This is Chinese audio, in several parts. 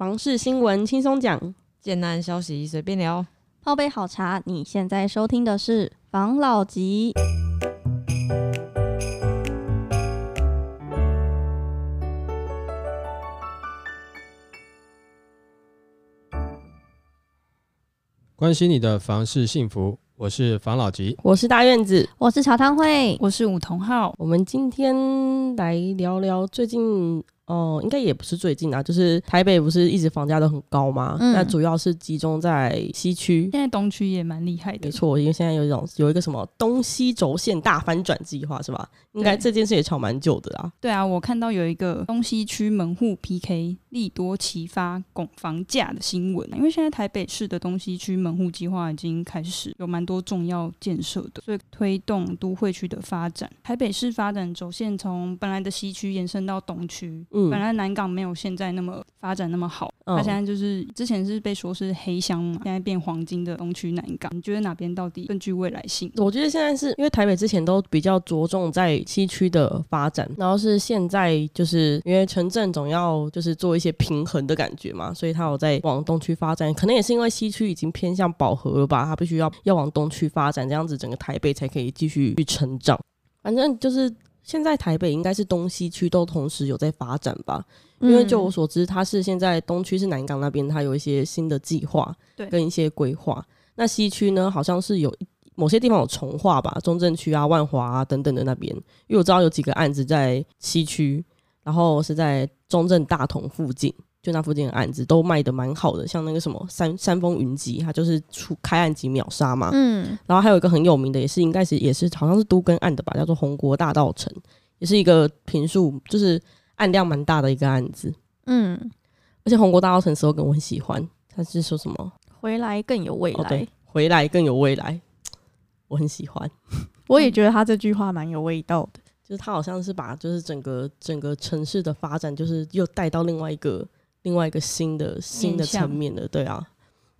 房事新闻轻松讲，简单消息随便聊，泡杯好茶。你现在收听的是房老吉。关心你的房事幸福，我是房老吉，我是大院子，我是茶汤会，我是武同浩。我们今天来聊聊最近。哦，应该也不是最近啊，就是台北不是一直房价都很高吗？嗯，那主要是集中在西区，现在东区也蛮厉害的。没错，因为现在有一种有一个什么东西轴线大翻转计划，是吧？应该这件事也炒蛮久的啊。对啊，我看到有一个东西区门户 PK 利多齐发拱房价的新闻，因为现在台北市的东西区门户计划已经开始有蛮多重要建设的，所以推动都会区的发展。台北市发展轴线从本来的西区延伸到东区。嗯本来南港没有现在那么发展那么好，它、嗯、现在就是之前是被说是黑箱嘛，现在变黄金的东区南港，你觉得哪边到底更具未来性？我觉得现在是因为台北之前都比较着重在西区的发展，然后是现在就是因为城镇总要就是做一些平衡的感觉嘛，所以它有在往东区发展，可能也是因为西区已经偏向饱和了吧，它必须要要往东区发展，这样子整个台北才可以继续去成长。反正就是。现在台北应该是东西区都同时有在发展吧？因为就我所知，它是现在东区是南港那边，它有一些新的计划，对，跟一些规划。那西区呢，好像是有某些地方有重划吧，中正区啊、万华啊等等的那边。因为我知道有几个案子在西区，然后是在中正大同附近。就那附近的案子都卖的蛮好的，像那个什么山山峰云集，它就是出开案即秒杀嘛。嗯，然后还有一个很有名的，也是应该是也是好像是都跟案的吧，叫做红国大道城，也是一个平数就是案量蛮大的一个案子。嗯，而且红国大道城 slogan 我很喜欢，他是说什么？回来更有未来。哦，对，回来更有未来，我很喜欢。我也觉得他这句话蛮有味道的，就是他好像是把就是整个整个城市的发展，就是又带到另外一个。另外一个新的新的层面的，对啊。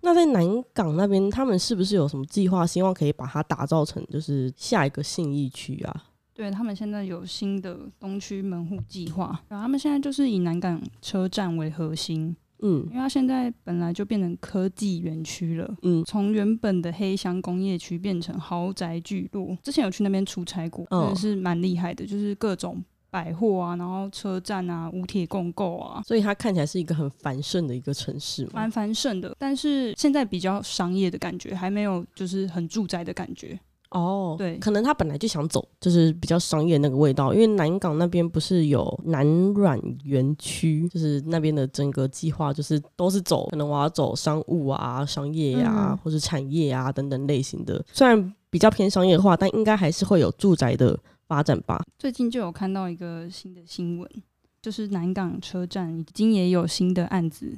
那在南港那边，他们是不是有什么计划，希望可以把它打造成就是下一个信义区啊？对，他们现在有新的东区门户计划，然后他们现在就是以南港车站为核心，嗯，因为它现在本来就变成科技园区了，嗯，从原本的黑箱工业区变成豪宅聚落。之前有去那边出差过，真的是蛮厉害的，就是各种。百货啊，然后车站啊，五铁共购啊，所以它看起来是一个很繁盛的一个城市嘛，蛮繁盛的。但是现在比较商业的感觉，还没有就是很住宅的感觉。哦，对，可能他本来就想走，就是比较商业那个味道。因为南港那边不是有南软园区，就是那边的整个计划就是都是走，可能我要走商务啊、商业呀、啊，嗯、或是产业啊等等类型的。虽然比较偏商业化，但应该还是会有住宅的。发展吧。最近就有看到一个新的新闻，就是南港车站已经也有新的案子，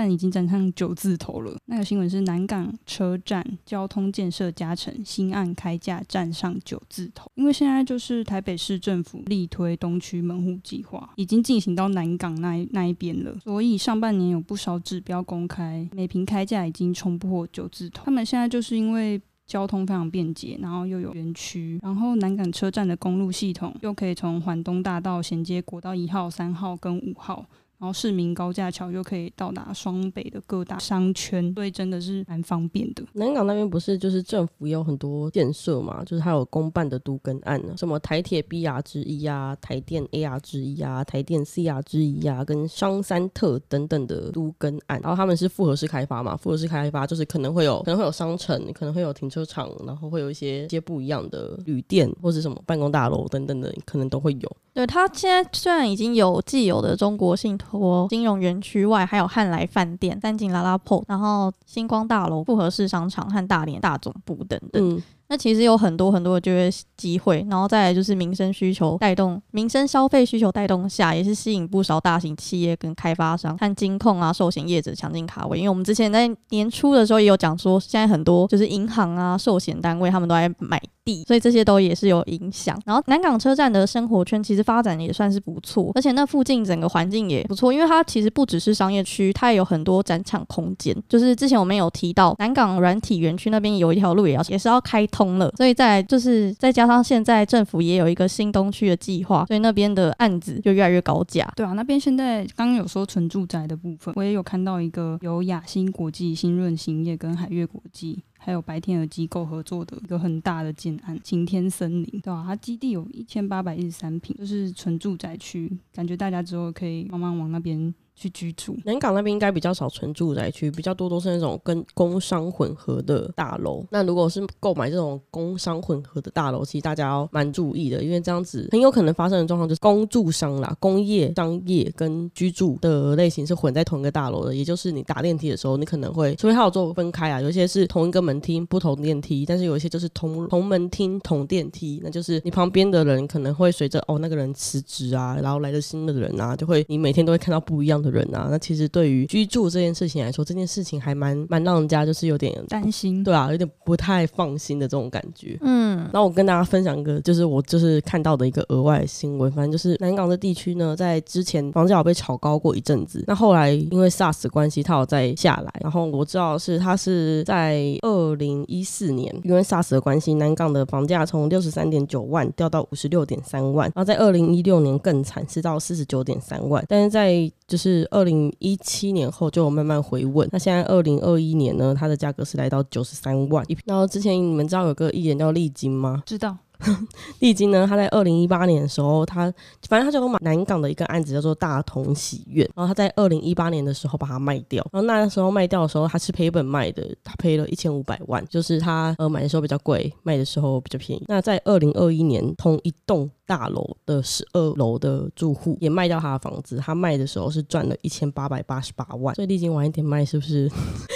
但已经站上九字头了。那个新闻是南港车站交通建设加成，新案开价站上九字头。因为现在就是台北市政府力推东区门户计划，已经进行到南港那一那一边了，所以上半年有不少指标公开，每平开价已经冲破九字头。他们现在就是因为。交通非常便捷，然后又有园区，然后南港车站的公路系统又可以从环东大道衔接国道一号、三号跟五号。然后市民高架桥又可以到达双北的各大商圈，所以真的是蛮方便的。南港那边不是就是政府也有很多建设嘛，就是还有公办的都跟案呢，什么台铁 BR 之一啊，台电 AR 之一啊，台电 CR 之一啊，跟商三特等等的都跟案。然后他们是复合式开发嘛，复合式开发就是可能会有可能会有商城，可能会有停车场，然后会有一些一些不一样的旅店或者什么办公大楼等等的，可能都会有。对，它现在虽然已经有既有的中国信托金融园区外，还有汉来饭店、三井拉拉铺，然后星光大楼、复合式商场和大连大总部等等。那其实有很多很多的就业机会，然后再来就是民生需求带动，民生消费需求带动下，也是吸引不少大型企业跟开发商和金控啊、寿险业者抢进卡位。因为我们之前在年初的时候也有讲说，现在很多就是银行啊、寿险单位他们都在买地，所以这些都也是有影响。然后南港车站的生活圈其实发展也算是不错，而且那附近整个环境也不错，因为它其实不只是商业区，它也有很多展场空间。就是之前我们有提到南港软体园区那边有一条路也要也是要开通。通了，所以再来就是再加上现在政府也有一个新东区的计划，所以那边的案子就越来越高价。对啊，那边现在刚刚有说纯住宅的部分，我也有看到一个由亚新国际、新润兴业跟海悦国际。还有白天鹅机构合作的一个很大的建案，晴天森林，对吧？它基地有一千八百一十三平，就是纯住宅区，感觉大家之后可以慢慢往那边。去居住，南港那边应该比较少纯住宅区，比较多都是那种跟工商混合的大楼。那如果是购买这种工商混合的大楼，其实大家要蛮注意的，因为这样子很有可能发生的状况就是工住商啦，工业、商业跟居住的类型是混在同一个大楼的。也就是你打电梯的时候，你可能会，除非它有做分开啊，有些是同一个门厅不同电梯，但是有一些就是同同门厅同电梯，那就是你旁边的人可能会随着哦那个人辞职啊，然后来了新的人啊，就会你每天都会看到不一样的人啊，那其实对于居住这件事情来说，这件事情还蛮蛮让人家就是有点担心，对啊，有点不太放心的这种感觉。嗯，那我跟大家分享一个，就是我就是看到的一个额外的新闻，反正就是南港的地区呢，在之前房价有被炒高过一阵子，那后来因为 SARS 关系，它有再下来。然后我知道是它是在二零一四年，因为 SARS 的关系，南港的房价从六十三点九万掉到五十六点三万，然后在二零一六年更惨，是到四十九点三万，但是在就是二零一七年后就慢慢回稳。那现在二零二一年呢，它的价格是来到九十三万一坪。然后之前你们知道有个艺人叫丽晶吗？知道。丽晶呢，他在二零一八年的时候，他反正他就买南港的一个案子叫做大同喜悦，然后他在二零一八年的时候把它卖掉。然后那时候卖掉的时候，他是赔本卖的，他赔了一千五百万，就是他呃买的时候比较贵，卖的时候比较便宜。那在二零二一年，同一栋。大楼的十二楼的住户也卖掉他的房子，他卖的时候是赚了一千八百八十八万，所以历经晚一点卖是不是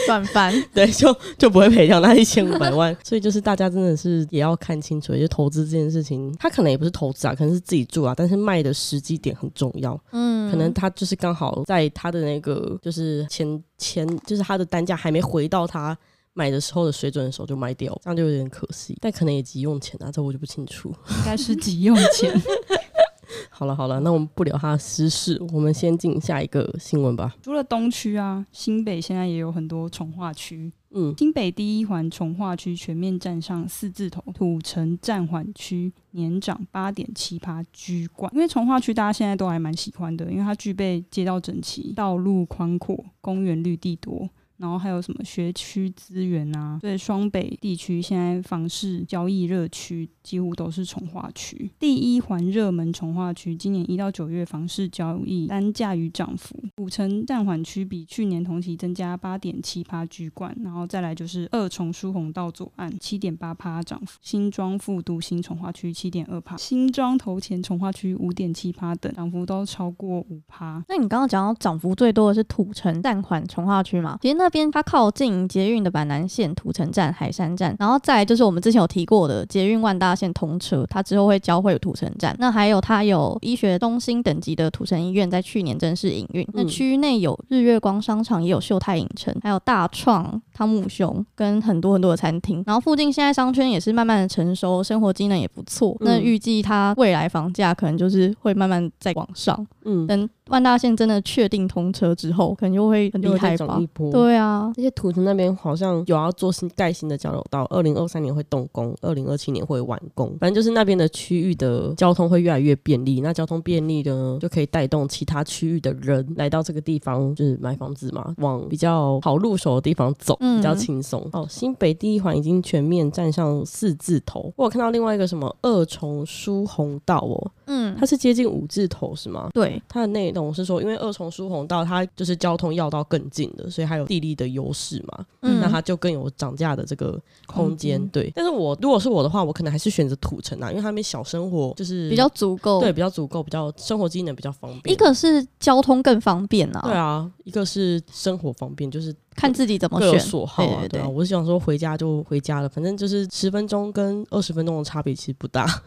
赚翻？对，就就不会赔掉那一千五百万。所以就是大家真的是也要看清楚，就投资这件事情，他可能也不是投资啊，可能是自己住啊，但是卖的时机点很重要。嗯，可能他就是刚好在他的那个就是前前就是他的单价还没回到他。买的时候的水准的时候就卖掉，这样就有点可惜。但可能也急用钱啊，这我就不清楚。应该是急用钱。好了好了，那我们不聊他的私事，我们先进下一个新闻吧。除了东区啊，新北现在也有很多重化区。嗯，新北第一环重化区全面站上四字头，土城暂缓区年涨八点七趴居冠。因为重化区大家现在都还蛮喜欢的，因为它具备街道整齐、道路宽阔、公园绿地多。然后还有什么学区资源啊？对，双北地区现在房市交易热区几乎都是重化区。第一环热门重化区，今年一到九月房市交易单价与涨幅，土城暂缓区比去年同期增加八点七趴居冠，然后再来就是二重疏洪道左岸七点八趴涨幅，新庄复都新重化区七点二趴，新庄头前重化区五点七趴等涨幅都超过五趴。那你刚刚讲到涨幅最多的是土城暂缓重化区嘛？其实那边它靠近捷运的板南线土城站、海山站，然后再来就是我们之前有提过的捷运万大线通车，它之后会交汇土城站。那还有它有医学中心等级的土城医院，在去年正式营运。那区域内有日月光商场，也有秀泰影城，还有大创、汤姆熊跟很多很多的餐厅。然后附近现在商圈也是慢慢的成熟，生活机能也不错。那预计它未来房价可能就是会慢慢再往上。嗯，等万大线真的确定通车之后，可能就会很厉害吧？对啊。那些土城那边好像有要做新盖新的交流道，二零二三年会动工，二零二七年会完工。反正就是那边的区域的交通会越来越便利。那交通便利呢，就可以带动其他区域的人来到这个地方，就是买房子嘛，往比较好入手的地方走，比较轻松。嗯、哦，新北第一环已经全面站上四字头。我有看到另外一个什么二重疏洪道哦，嗯，它是接近五字头是吗？对，它的内容是说，因为二重疏洪道它就是交通要道更近的，所以它有地利的优势嘛，嗯，那它就更有涨价的这个空间，空对。但是我如果是我的话，我可能还是选择土城啊，因为他们小生活就是比较足够，对，比较足够，比较生活机能比较方便。一个是交通更方便啊，对啊，一个是生活方便，就是。看自己怎么选，各有所好啊，对，对，对，我是想说回家就回家了，反正就是十分钟跟二十分钟的差别其实不大。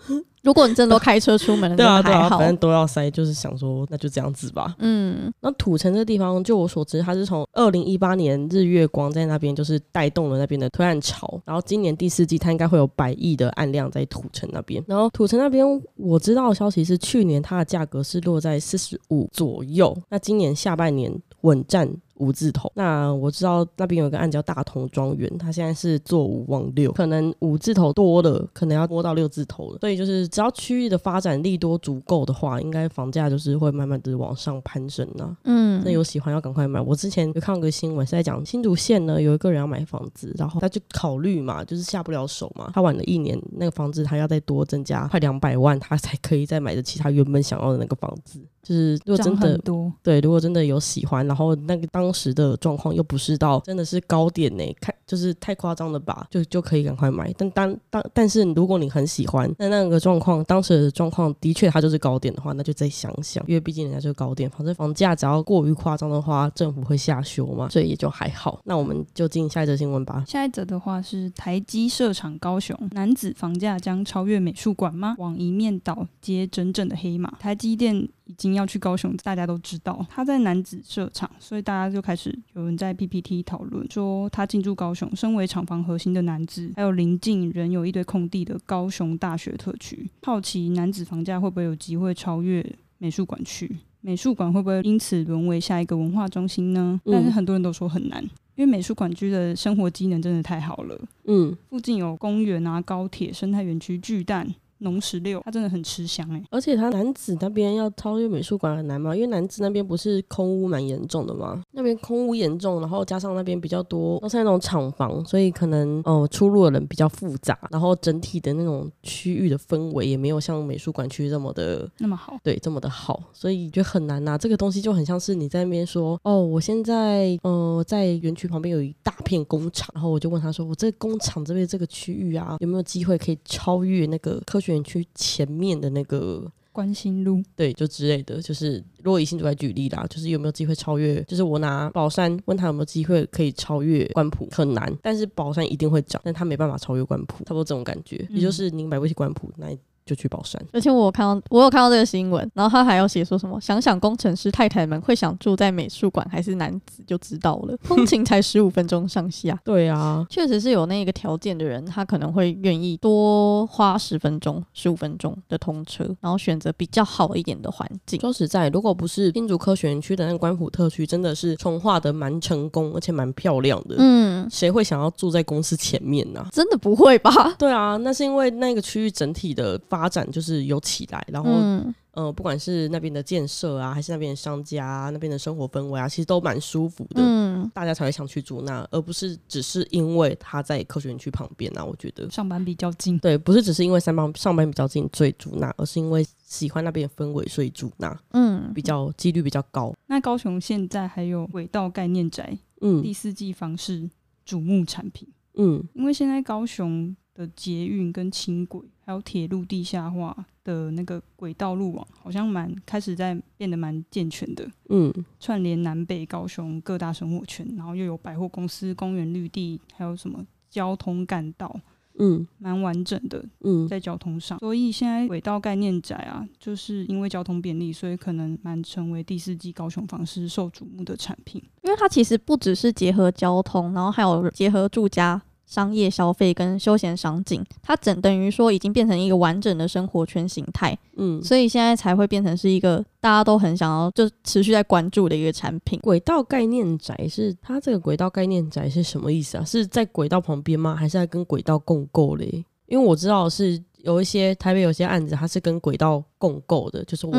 如果你真的都开车出门，对啊对啊，反正都要塞，就是想说那就这样子吧。嗯，那土城这个地方，就我所知，它是从二零一八年日月光在那边就是带动了那边的推案潮，然后今年第四季它应该会有百亿的案量在土城那边。然后土城那边我知道的消息是，去年它的价格是落在四十五左右，那今年下半年稳占。五字头。那我知道那边有一个案叫大同庄园，他现在是做五望六，可能五字头多了，可能要摸到六字头了。所以就是只要区域的发展力多足够的话，应该房价就是会慢慢的往上攀升呢、啊。嗯，那有喜欢要赶快买。我之前有看过个新闻是在讲新竹县呢，有一个人要买房子，然后他就考虑嘛，就是下不了手嘛，他晚了一年，那个房子他要再多增加快两百万，他才可以再买得起他原本想要的那个房子。就是如果真的对，如果真的有喜欢，然后那个当当时的状况又不是到真的是高点呢，看就是太夸张了吧，就就可以赶快买。但当当但是如果你很喜欢，那那个状况当时的状况的确它就是高点的话，那就再想想，因为毕竟人家就是高点，反正房价只要过于夸张的话，政府会下修嘛，所以也就还好。那我们就进下一则新闻吧。下一则的话是台积设厂高雄，男子房价将超越美术馆吗？往一面倒接真正的黑马，台积电。已经要去高雄，大家都知道他在男子设厂，所以大家就开始有人在 PPT 讨论说，他进驻高雄，身为厂房核心的男子，还有邻近仍有一堆空地的高雄大学特区，好奇男子房价会不会有机会超越美术馆区？美术馆会不会因此沦为下一个文化中心呢？但是很多人都说很难，因为美术馆区的生活机能真的太好了，嗯，附近有公园啊、高铁、生态园区、巨蛋。农十六，它真的很吃香哎，而且它男子那边要超越美术馆很难吗？因为男子那边不是空屋蛮严重的吗？那边空屋严重，然后加上那边比较多都是那种厂房，所以可能哦、呃、出入的人比较复杂，然后整体的那种区域的氛围也没有像美术馆区这么的那么好，对，这么的好，所以就很难呐、啊。这个东西就很像是你在那边说哦，我现在呃在园区旁边有一大片工厂，然后我就问他说，我这个工厂这边这个区域啊，有没有机会可以超越那个科学园区前面的那个关心路，对，就之类的，就是如果以新竹来举例啦，就是有没有机会超越？就是我拿宝山问他有没有机会可以超越关埔，很难，但是宝山一定会涨，但他没办法超越关埔，差不多这种感觉，也就是你买不起关埔，那。就去宝山，而且我有看到，我有看到这个新闻，然后他还要写说什么，想想工程师太太们会想住在美术馆还是男子就知道了，通勤才十五分钟上下。对啊，确实是有那个条件的人，他可能会愿意多花十分钟、十五分钟的通车，然后选择比较好一点的环境。说实在，如果不是新竹科学园区的那个官府特区，真的是重划的蛮成功，而且蛮漂亮的。嗯，谁会想要住在公司前面呢、啊？真的不会吧？对啊，那是因为那个区域整体的。发展就是有起来，然后、嗯、呃，不管是那边的建设啊，还是那边的商家、啊、那边的生活氛围啊，其实都蛮舒服的，嗯，大家才会想去住那，而不是只是因为他在科学园区旁边啊。我觉得。上班比较近，对，不是只是因为上班上班比较近所以住那，而是因为喜欢那边的氛围所以住那，嗯，比较几率比较高。那高雄现在还有轨道概念宅，嗯，第四季房市瞩目产品，嗯，因为现在高雄的捷运跟轻轨。还有铁路地下化的那个轨道路网，好像蛮开始在变得蛮健全的。嗯，串联南北高雄各大生活圈，然后又有百货公司、公园绿地，还有什么交通干道，嗯，蛮完整的。嗯，在交通上，所以现在轨道概念宅啊，就是因为交通便利，所以可能蛮成为第四季高雄房市受瞩目的产品。因为它其实不只是结合交通，然后还有结合住家。商业消费跟休闲赏景，它整等于说已经变成一个完整的生活圈形态，嗯，所以现在才会变成是一个大家都很想要就持续在关注的一个产品。轨道概念宅是它这个轨道概念宅是什么意思啊？是在轨道旁边吗？还是在跟轨道共构嘞？因为我知道是有一些台北有些案子，它是跟轨道共构的，就是我。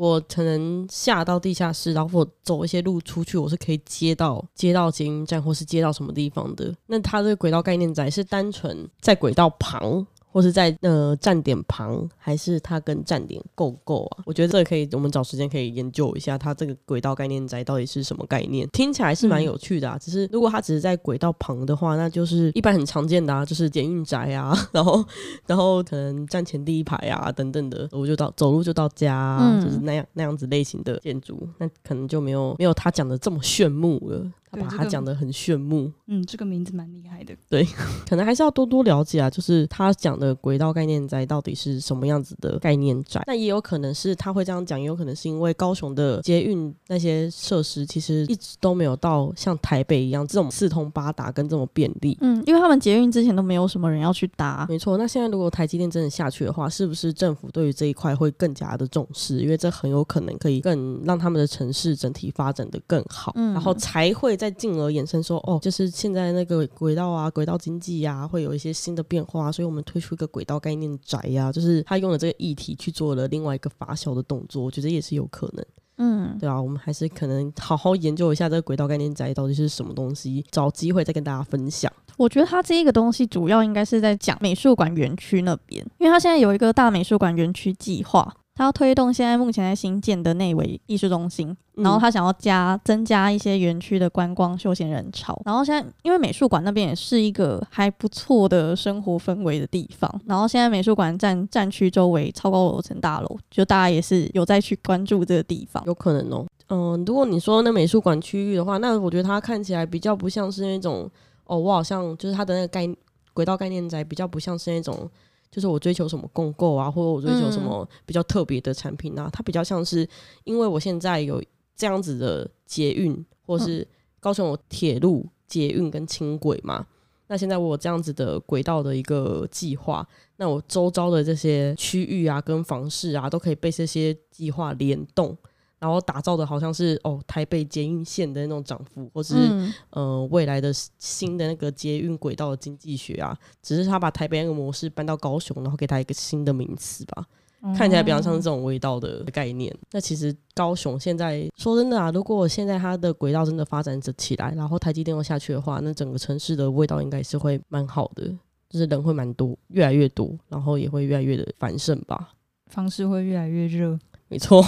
我可能下到地下室，然后我走一些路出去，我是可以接到接到捷运站，或是接到什么地方的。那它这个轨道概念宅是单纯在轨道旁。或是在呃站点旁，还是它跟站点够不够啊？我觉得这个可以，我们找时间可以研究一下它这个轨道概念宅到底是什么概念。听起来是蛮有趣的啊，嗯、只是如果它只是在轨道旁的话，那就是一般很常见的啊，就是捷运宅啊，然后然后可能站前第一排啊等等的，我就到走路就到家，啊，嗯、就是那样那样子类型的建筑，那可能就没有没有他讲的这么炫目了。他把它讲的很炫目。嗯，这个名字蛮厉害的。对，可能还是要多多了解啊，就是他讲的轨道概念宅到底是什么样子的概念宅。那也有可能是他会这样讲，也有可能是因为高雄的捷运那些设施其实一直都没有到像台北一样这种四通八达跟这么便利。嗯，因为他们捷运之前都没有什么人要去搭。没错，那现在如果台积电真的下去的话，是不是政府对于这一块会更加的重视？因为这很有可能可以更让他们的城市整体发展的更好，嗯，然后才会再进而衍生说，哦，就是现在那个轨道啊，轨道经济呀，会有一些新的变化，所以我们推出一个轨道概念宅呀，就是他用了这个议题去做了另外一个发酵的动作，我觉得也是有可能，嗯，对啊，我们还是可能好好研究一下这个轨道概念宅到底是什么东西，找机会再跟大家分享。我觉得他这一个东西主要应该是在讲美术馆园区那边，因为他现在有一个大美术馆园区计划。他要推动现在目前在新建的内围艺术中心，然后他想要加增加一些园区的观光休闲人潮。然后现在因为美术馆那边也是一个还不错的生活氛围的地方。然后现在美术馆站站区周围超高楼层大楼，就大家也是有在去关注这个地方。有可能哦，嗯，如果你说那美术馆区域的话，那我觉得它看起来比较不像是那种哦，我好像就是它的那个概轨道概念宅，比较不像是那种。就是我追求什么共购啊，或者我追求什么比较特别的产品啊，嗯、它比较像是因为我现在有这样子的捷运，或是高雄有铁路、捷运跟轻轨嘛，那现在我有这样子的轨道的一个计划，那我周遭的这些区域啊，跟房市啊，都可以被这些计划联动。然后打造的好像是哦，台北捷运线的那种涨幅，或是、嗯、呃未来的新的那个捷运轨道的经济学啊，只是他把台北那个模式搬到高雄，然后给他一个新的名词吧，嗯、看起来比较像是这种味道的概念。那其实高雄现在说真的啊，如果现在它的轨道真的发展着起来，然后台积电又下去的话，那整个城市的味道应该是会蛮好的，就是人会蛮多，越来越多，然后也会越来越的繁盛吧，方式会越来越热，没错。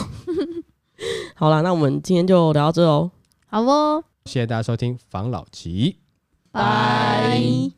好啦，那我们今天就聊到这哦。好哦，谢谢大家收听房老吉，拜。